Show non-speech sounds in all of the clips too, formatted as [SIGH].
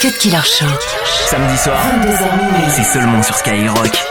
Cut Killer Show. Samedi soir, c'est seulement sur Skyrock.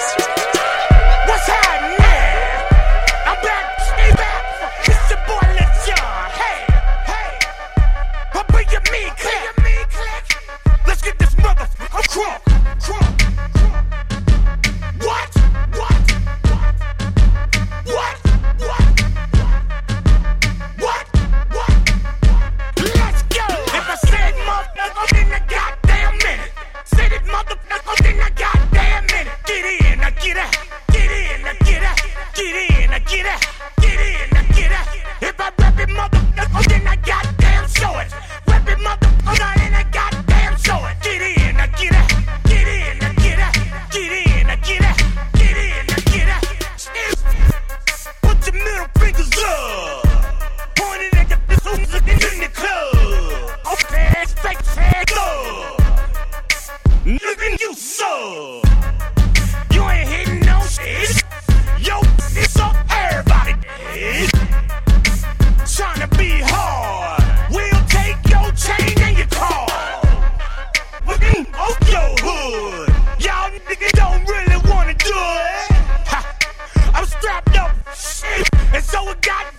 never got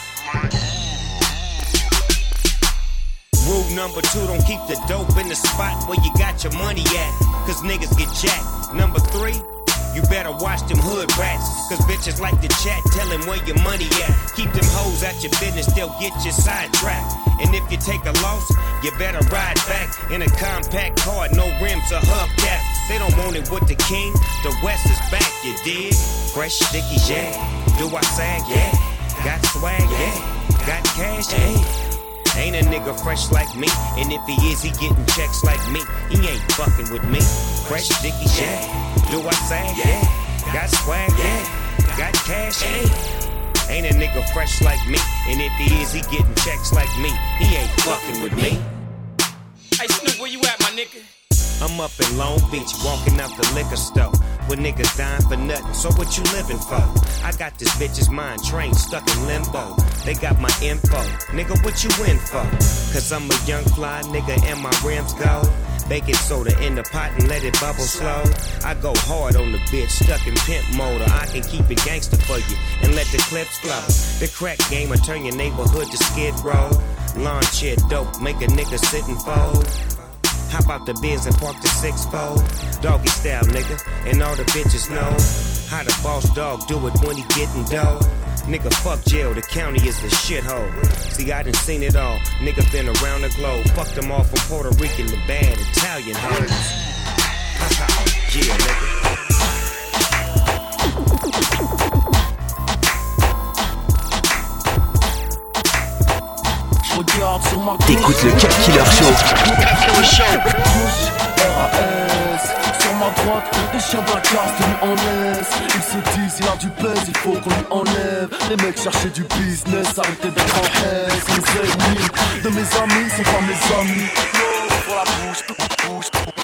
Rule number two, don't keep the dope in the spot where you got your money at, cause niggas get jacked. Number three, you better watch them hood rats, cause bitches like to chat, tell them where your money at. Keep them hoes out your business, they'll get you sidetracked. And if you take a loss, you better ride back in a compact car, no rims or hubcaps. They don't want it with the king, the West is back, you dig? Fresh sticky, yeah. Do I sag, yeah. Got swag, yeah. Got cash, yeah. Ain't a nigga fresh like me, and if he is, he getting checks like me. He ain't fucking with me. Fresh sticky, yeah. Do I sag, yeah. Got swag, yeah. Got cash, ain't? Ain't a nigga fresh like me. And if he is, he getting checks like me. He ain't fucking with me. Hey Snoop, where you at, my nigga? I'm up in Long Beach, walking out the liquor store. With niggas dying for nothing, so what you living for? I got this bitch's mind trained, stuck in limbo. They got my info, nigga, what you in for? Cause I'm a young fly nigga and my rims go. Baking soda in the pot and let it bubble slow. I go hard on the bitch, stuck in pimp mode. I can keep it gangster for you and let the clips flow. The crack game will turn your neighborhood to skid row. Lawn chair dope, make a nigga sit and fold. Hop out the bins and park the six fold. Doggy style, nigga, and all the bitches know how the boss dog do it when he gettin' dough. Nigga, fuck jail, the county is a shithole. See, I done seen it all. Nigga been around the globe. Fucked them all from Puerto Rican to bad Italian hoes. [LAUGHS] yeah, nigga. T'écoutes le Cut Killer Show. Sur ma droite, des chiens de la classe tenus en laisse Ils se disent, il a du buzz, il faut qu'on lui enlève Les mecs cherchaient du business, arrêtez d'être en haisse Les ennemis de mes amis sont pas mes amis pour la bouche, bouche,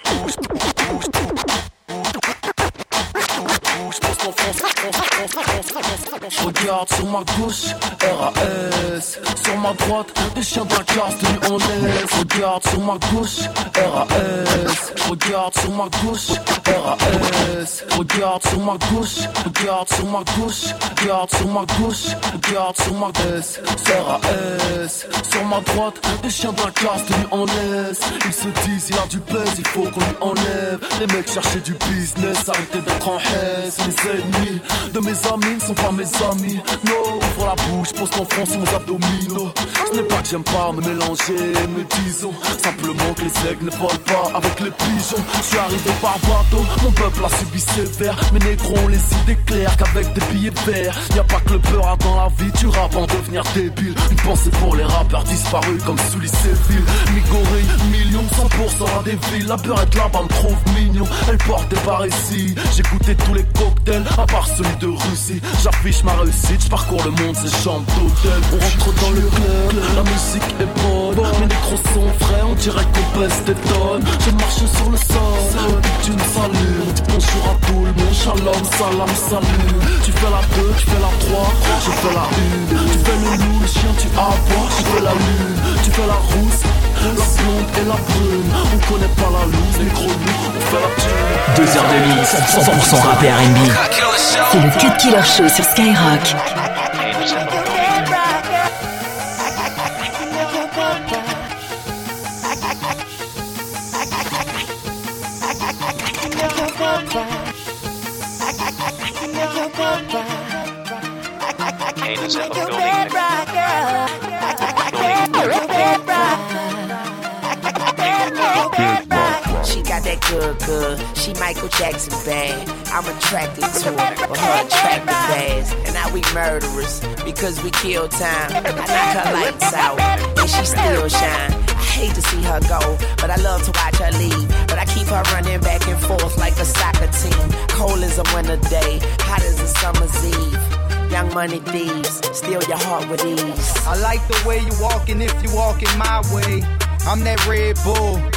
Regarde sur ma gauche, RAS Sur ma droite, des chiens de la classe tenus en laisse. Regarde sur ma gauche, RAS Regarde sur ma gauche, RAS Regarde sur ma gauche, regarde sur ma gauche Regarde sur ma gauche, regarde sur ma gauche RAS Sur ma droite, des chiens de la classe en laisse. Ils se disent, il a du buzz, il faut qu'on lui enlève. Les mecs cherchaient du business, arrêtez d'être en haisse. Les ennemis de mes sont pas mes amis. No, ouvre la bouche, pose ton front sur mes abdominaux Ce n'est pas que j'aime pas me mélanger, mais disons Simplement que les aigles ne volent pas avec les pigeons. Je suis arrivé par bateau, mon peuple a subi sévère Mes négros les idées claires qu'avec des billets verts. Y'a pas que le peur dans la vie, tu rappes en devenir débile. Une pensée pour les rappeurs disparus comme sous Séville. Migoré, millions, 100% à des villes. La beurette là-bas me trouve mignon, elle porte des ici J'ai goûté tous les cocktails, à part celui de Russie J'affiche ma réussite, je parcours le monde, c'est chambre d'hôtel On rentre dans le club, la musique est bonne. Mes négros sont frais, on dirait qu'on pèse des tonnes. Je marche sur le sol, tu me salues. Bonjour à tout le monde, shalom, salam, salut. Tu fais la 2, tu fais la 3, je fais la 1 Tu fais le loup, le chien, tu aboies, je fais la lune. Tu fais la rousse, la blonde et la brune. On connaît pas la loose, les gros loups, on fait la tune Deux heures de mix, 100% rap et R&B. C'est le Cut Killer Show sur Skyrock. Good. She Michael Jackson bad. I'm attracted to her, but her attractive ass. And now we murderers because we kill time. I knock her lights out, and she still shine. I hate to see her go, but I love to watch her leave. But I keep her running back and forth like a soccer team. Cold as a winter day, hot as a summer's eve. Young money thieves, steal your heart with ease. I like the way you walking if you walking my way. I'm that Red Bull.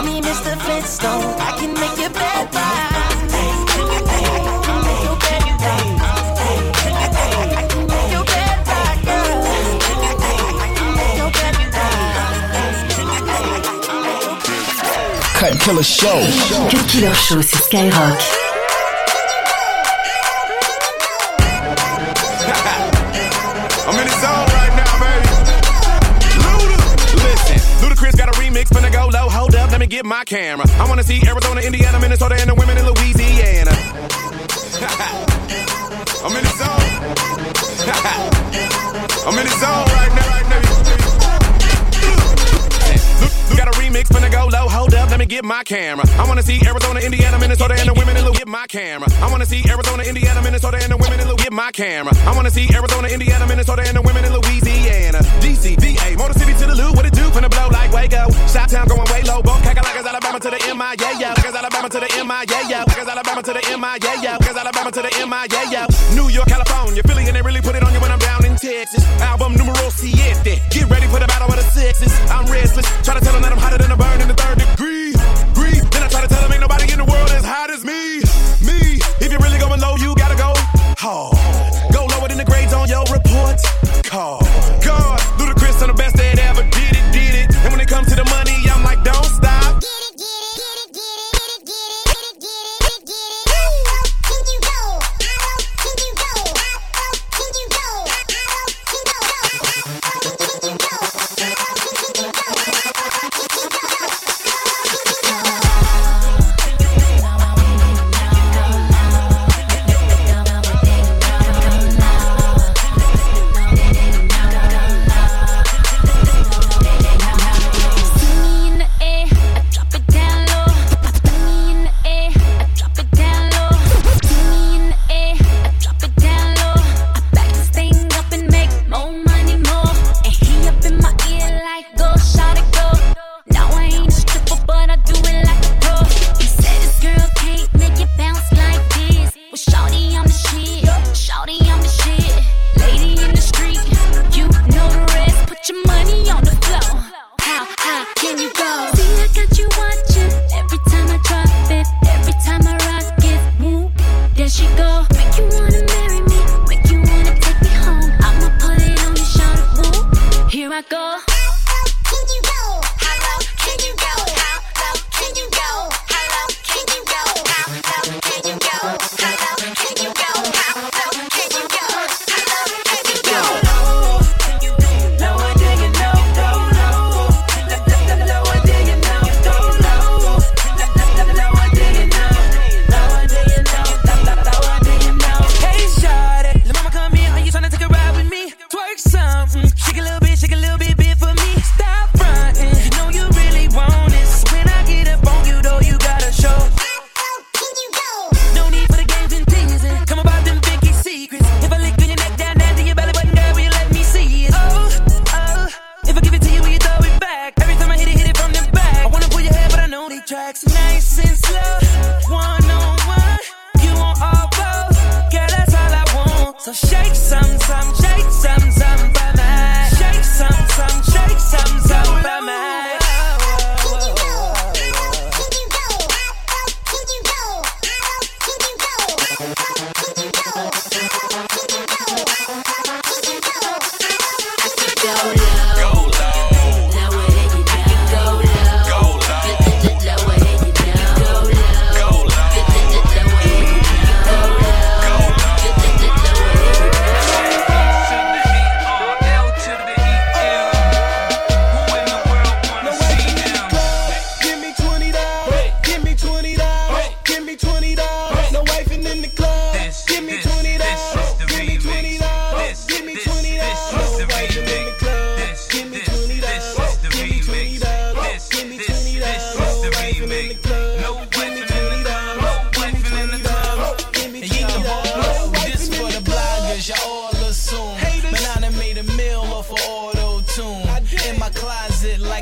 Call me Mr. Flintstone. I can make your bed Cut Killer Show. Cut Killer Show sur Skyrock. [LAUGHS] I'm in the zone right now, baby. Luda, listen. Ludacris got a remix, finna go low. Hold get my camera. I wanna see Arizona, Indiana, Minnesota, and the women in Louisiana. [LAUGHS] I'm in the zone. [LAUGHS] I'm in the zone right now, right now. Got a remix finna go low. Hold up, let me get my camera. I wanna see Arizona, Indiana, Minnesota, and the women in Louisiana. Get my camera. I wanna see Arizona, Indiana, Minnesota, and the women in Louisiana. Get my camera. I wanna see Arizona, Indiana, Minnesota, and the women in Louisiana. DC, DA, Motor City to the loop. What it do? Finna blow like Waco. Shot town going way low. Yeah, yeah. Cause Alabama to the MI, yeah, yeah. Cause Alabama to the MI, yeah, yeah. Cause Alabama to the MI, yeah, yeah. New York, California, Philly, and they really put it on you when I'm down in Texas. Album numero siete. Get ready for the battle of the sexes. I'm restless. Hello, can you go?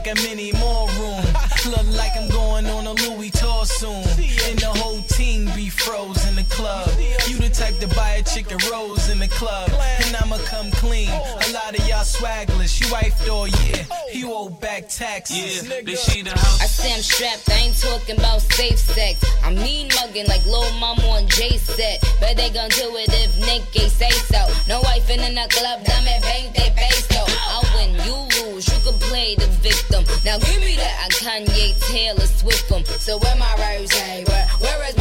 and many more room. Look like I'm going on a Louis tour soon. And the whole team be froze in the club. You the type to buy a chicken rose in the club. And I'ma come clean. A lot of y'all swagless. You wifed all year. You owe back taxes. Yeah, they see the house. I say I'm strapped. I ain't talking about safe sex. I mean mugging like Lil Mama on J set. But they gon' do it if Nicki say so. No wife in the club. Diamond bank that bass though. I win, you lose. You can play the now give me that. I Kanye, Taylor, Swift them. So where my rose? Where, where is